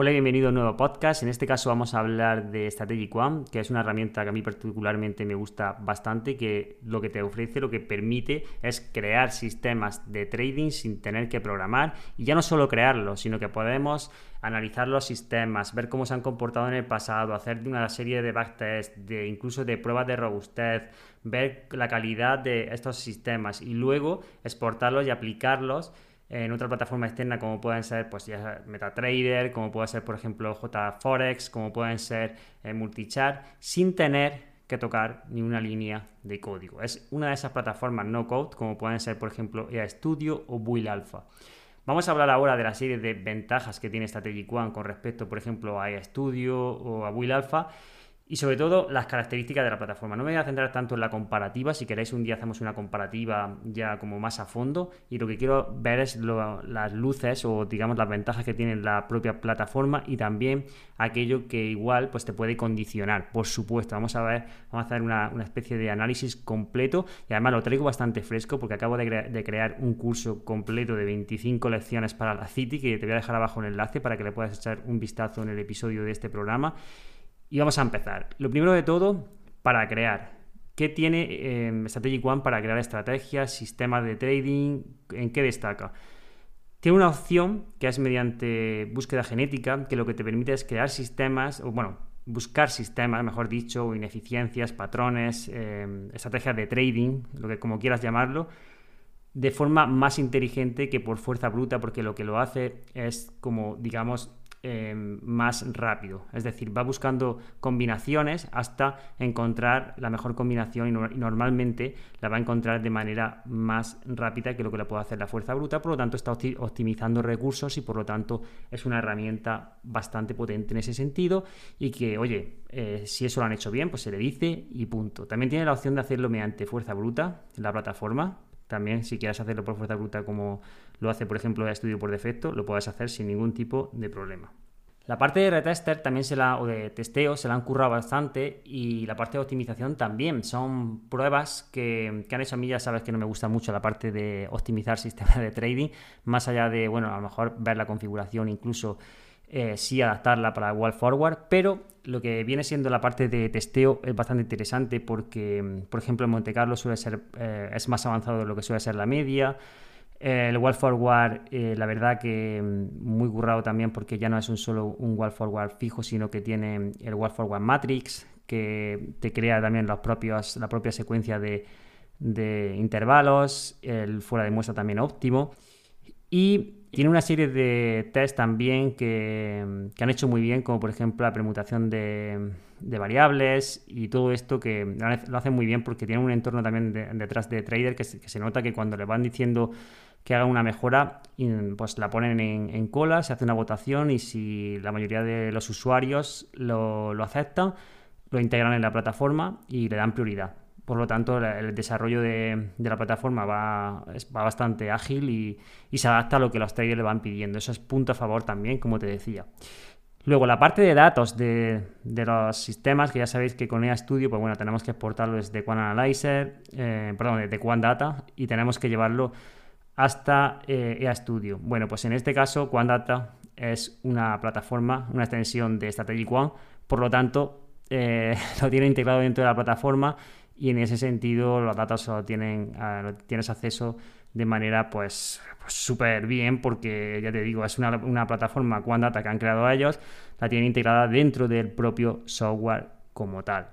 Hola y bienvenido a un nuevo podcast. En este caso vamos a hablar de Strategic One, que es una herramienta que a mí particularmente me gusta bastante, que lo que te ofrece, lo que permite es crear sistemas de trading sin tener que programar y ya no solo crearlos, sino que podemos analizar los sistemas, ver cómo se han comportado en el pasado, hacer una serie de backtests, de incluso de pruebas de robustez, ver la calidad de estos sistemas y luego exportarlos y aplicarlos en otra plataforma externa como pueden ser pues ya MetaTrader, como puede ser por ejemplo JForex, como pueden ser eh, Multichart, sin tener que tocar ni una línea de código. Es una de esas plataformas no code como pueden ser por ejemplo EA Studio o Build Alpha. Vamos a hablar ahora de la serie de ventajas que tiene Strategic One con respecto por ejemplo a EA Studio o a Build Alpha y sobre todo las características de la plataforma. No me voy a centrar tanto en la comparativa, si queréis un día hacemos una comparativa ya como más a fondo y lo que quiero ver es las luces o digamos las ventajas que tiene la propia plataforma y también aquello que igual pues te puede condicionar, por supuesto. Vamos a ver, vamos a hacer una, especie de análisis completo y además lo traigo bastante fresco porque acabo de, de crear un curso completo de 25 lecciones para la City que te voy a dejar abajo el enlace para que le puedas echar un vistazo en el episodio de este programa y vamos a empezar. Lo primero de todo, para crear. ¿Qué tiene eh, Strategic One para crear estrategias, sistemas de trading? ¿En qué destaca? Tiene una opción que es mediante búsqueda genética, que lo que te permite es crear sistemas, o bueno, buscar sistemas, mejor dicho, ineficiencias, patrones, eh, estrategias de trading, lo que como quieras llamarlo, de forma más inteligente que por fuerza bruta, porque lo que lo hace es como, digamos, Em, más rápido. Es decir, va buscando combinaciones hasta encontrar la mejor combinación y, normalmente la va a encontrar de manera más rápida que lo que la puede hacer la fuerza bruta. Por lo tanto, está optimizando recursos y por lo tanto es una herramienta bastante potente en ese sentido y que, oye, eh, si eso lo han hecho bien, pues se le dice y punto. También tiene la opción de hacerlo mediante fuerza bruta en la plataforma. También, si quieres hacerlo por fuerza bruta como lo hace, por ejemplo, el estudio por defecto, lo puedes hacer sin ningún tipo de problema. La parte de retester también se la, o de testeo se la han currado bastante y la parte de optimización también. Son pruebas que, han hecho a mí, ya sabes que no me gusta mucho la parte de optimizar sistemas de trading, más allá de, bueno, a lo mejor ver la configuración, incluso eh, sí adaptarla para wall forward, pero lo que viene siendo la parte de testeo es bastante interesante porque, por ejemplo, en Monte Carlo suele ser, eh, es más avanzado de lo que suele ser la media el wall forward, eh, la verdad que mm, muy currado también porque ya no es un solo un wall forward fijo, sino que tiene el wall forward matrix que te crea también los propios, la propia secuencia de, intervalos, el fuera de muestra también óptimo. Y tiene una serie de tests también que, han hecho muy bien, como por ejemplo la permutación de, variables y todo esto que lo hacen muy bien porque tiene un entorno también detrás de trader que se, nota que cuando le van diciendo que haga una mejora, pues la ponen en, cola, se hace una votación y si la mayoría de los usuarios lo, aceptan, lo integran en la plataforma y le dan prioridad. Por lo tanto, el desarrollo de, la plataforma va, va bastante ágil y, se adapta a lo que los traders le van pidiendo. Eso es punto a favor también, como te decía. Luego, la parte de datos de, los sistemas, que ya sabéis que con EA Studio, pues bueno, tenemos que exportarlo desde Quant Analyzer, eh, perdón, desde Quant Data y tenemos que llevarlo hasta eh, EA Studio. Bueno, pues en este caso, QuantData es una plataforma, una extensión de Strategic One, por lo tanto, eh, lo tiene integrado dentro de la plataforma y en ese sentido los datos lo tienen, uh, tienes acceso de manera pues súper bien porque ya te digo, es una, una plataforma QuantData que han creado ellos, la tienen integrada dentro del propio software como tal.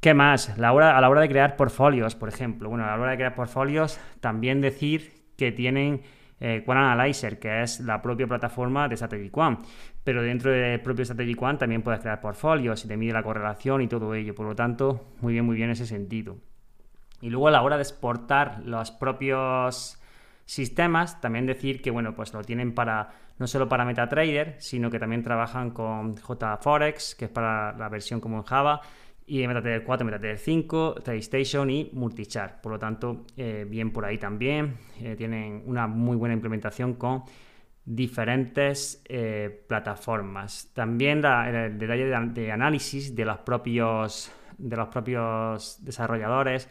¿Qué más? A la hora de crear portfolios, por ejemplo. Bueno, a la hora de crear portfolios, también decir que tienen eh, Analyzer, que es la propia plataforma de Strategic One. Pero dentro del propio Strategic One también puedes crear portfolios y te mide la correlación y todo ello. Por lo tanto, muy bien, muy bien en ese sentido. Y luego a la hora de exportar los propios sistemas, también decir que bueno, pues lo tienen para no solo para MetaTrader, sino que también trabajan con JForex, que es para la versión como en Java, y MetaTrader 4, MetaTrader 5, TradeStation y Multichart. Por lo tanto, eh, bien por ahí también. Eh, tienen una muy buena implementación con diferentes eh, plataformas. También el detalle de, análisis de los, propios, de los propios desarrolladores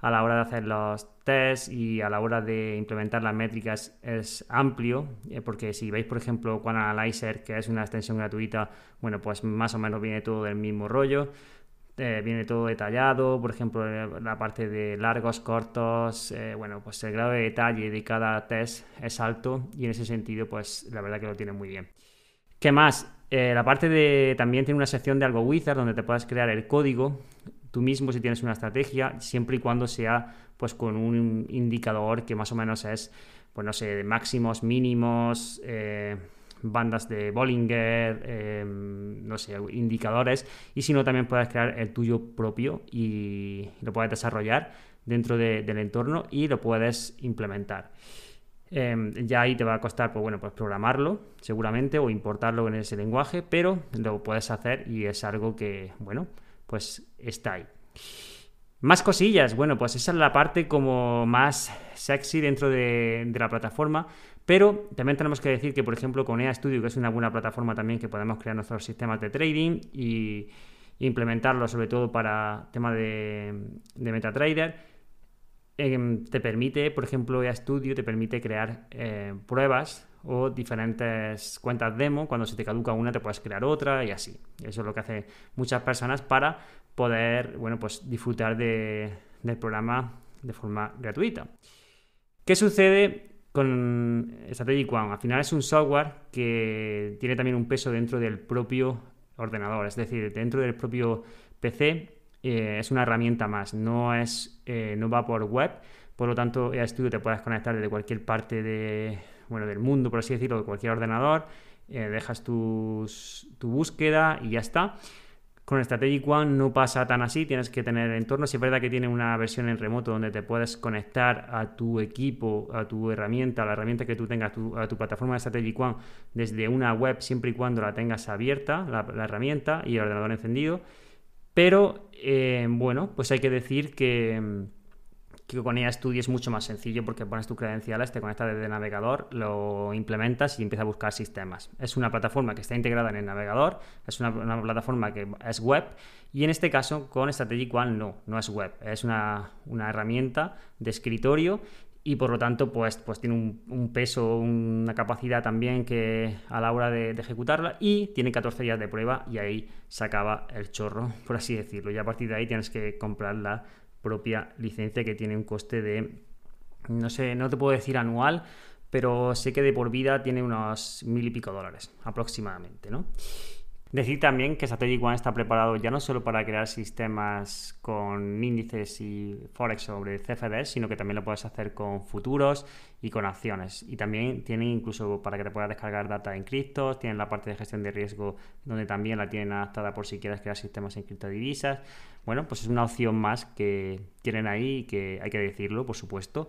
a la hora de hacer los tests y a la hora de implementar las métricas es amplio, porque si veis, por ejemplo, Quan Analyzer, que es una extensión gratuita, bueno, pues más o menos viene todo del mismo rollo. Eh, viene todo detallado, por ejemplo, eh, la parte de largos, cortos, eh, bueno, pues el grado de detalle de cada test es alto y en ese sentido, pues la verdad que lo tiene muy bien. ¿Qué más? la parte de también tiene una sección de algo wizard donde te puedes crear el código tú mismo si tienes una estrategia, siempre y cuando sea pues con un indicador que más o menos es, pues no sé, de máximos, mínimos, bandas de Bollinger, em, no sé, indicadores, y si no, también puedes crear el tuyo propio y lo puedes desarrollar dentro del entorno y lo puedes implementar. Em, ya ahí te va a costar, pues bueno, pues programarlo seguramente o importarlo en ese lenguaje, pero lo puedes hacer y es algo que, bueno, pues está ahí. Más cosillas, bueno, pues esa es la parte como más sexy dentro de, de la plataforma. Pero también tenemos que decir que, por ejemplo, con EA Studio, que es una buena plataforma también que podemos crear nuestros sistemas de trading y implementarlo sobre todo para tema de, MetaTrader, em, te permite, por ejemplo, EA Studio te permite crear eh, pruebas o diferentes cuentas demo. Cuando se te caduca una, te puedes crear otra y así. Eso es lo que hacen muchas personas para poder, bueno, pues disfrutar del programa de forma gratuita. ¿Qué sucede con Strategic One. Al final es un software que tiene también un peso dentro del propio ordenador, es decir, dentro del propio PC eh, es una herramienta más, no, es, eh, no va por web, por lo tanto, a Studio te puedes conectar desde cualquier parte de, bueno, del mundo, por así decirlo, de cualquier ordenador, eh, dejas tu búsqueda y ya está. Con Strategic One no pasa tan así, tienes que tener entorno. Si es verdad que tiene una versión en remoto donde te puedes conectar a tu equipo, a tu herramienta, a la herramienta que tú tengas, a tu plataforma de Strategic One desde una web, siempre y cuando la tengas abierta, la, herramienta y el ordenador encendido. Pero, eh, bueno, pues hay que decir que con ella Studio es mucho más sencillo porque pones tus credenciales, te conectas desde el navegador, lo implementas y empiezas a buscar sistemas. Es una plataforma que está integrada en el navegador, es una, plataforma que es web y en este caso con Strategic One no, no es web, es una, herramienta de escritorio y por lo tanto pues, pues tiene un, peso, una capacidad también que a la hora de, de, ejecutarla y tiene 14 días de prueba y ahí se acaba el chorro, por así decirlo. Y a partir de ahí tienes que comprarla propia licencia que tiene un coste de, no sé, no te puedo decir anual, pero sé que de por vida tiene unos mil y pico dólares aproximadamente, ¿no? Decir también que Strategic One está preparado ya no solo para crear sistemas con índices y forex sobre CFDs, sino que también lo puedes hacer con futuros y con acciones. Y también tiene incluso para que te puedas descargar data en criptos, tienen la parte de gestión de riesgo donde también la tienen adaptada por si quieres crear sistemas en criptodivisas. Bueno, pues es una opción más que tienen ahí y que hay que decirlo, por supuesto.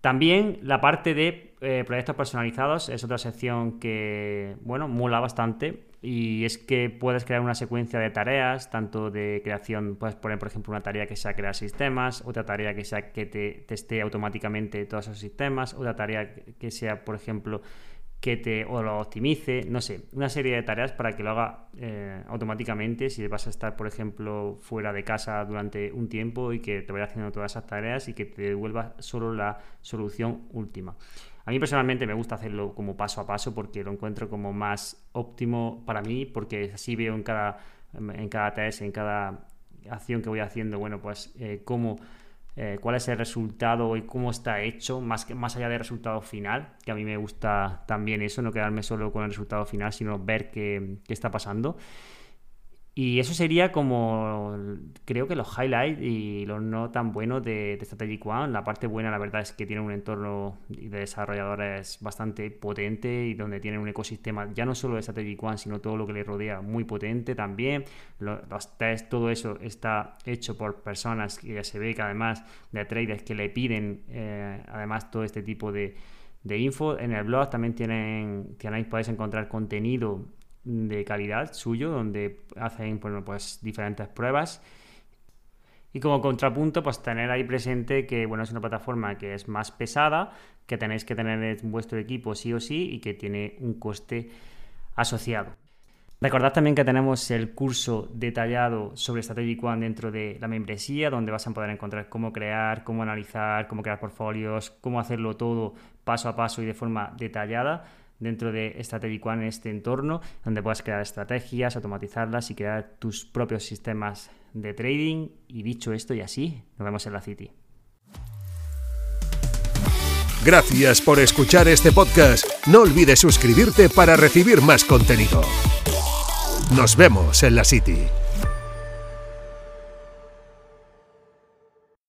También la parte de eh, proyectos personalizados es otra sección que, bueno, mola bastante y es que puedes crear una secuencia de tareas, tanto de creación, puedes poner, por ejemplo, una tarea que sea crear sistemas, otra tarea que sea que te teste automáticamente todos esos sistemas, otra tarea que sea, por ejemplo, que te o lo optimice, no sé, una serie de tareas para que lo haga eh, automáticamente si vas a estar, por ejemplo, fuera de casa durante un tiempo y que te vaya haciendo todas esas tareas y que te devuelva solo la solución última. A mí personalmente me gusta hacerlo como paso a paso porque lo encuentro como más óptimo para mí, porque así veo en cada, en cada test, en cada acción que voy haciendo, bueno, pues eh, cómo, eh, cuál es el resultado y cómo está hecho, más, que, más allá del resultado final, que a mí me gusta también eso, no quedarme solo con el resultado final, sino ver qué, qué está pasando. Y eso sería como, creo que los highlights y los no tan buenos de, de Strategic One. La parte buena, la verdad, es que tiene un entorno de desarrolladores bastante potente y donde tiene un ecosistema, ya no solo de Strategic One, sino todo lo que le rodea, muy potente también. Los, tests, todo eso está hecho por personas que se ve que además de traders que le piden, eh, además, todo este tipo de, de info. En el blog también tienen, tienen, podéis encontrar contenido de calidad suyo, donde hacen bueno, pues, diferentes pruebas. Y como contrapunto, pues tener ahí presente que bueno, es una plataforma que es más pesada, que tenéis que tener en vuestro equipo sí o sí y que tiene un coste asociado. Recordad también que tenemos el curso detallado sobre Strategic One dentro de la membresía, donde vas a poder encontrar cómo crear, cómo analizar, cómo crear portfolios, cómo hacerlo todo paso a paso y de forma detallada dentro de Strategic One en este entorno, donde puedas crear estrategias, automatizarlas y crear tus propios sistemas de trading. Y dicho esto y así, nos vemos en la City. Gracias por escuchar este podcast. No olvides suscribirte para recibir más contenido. Nos vemos en la City.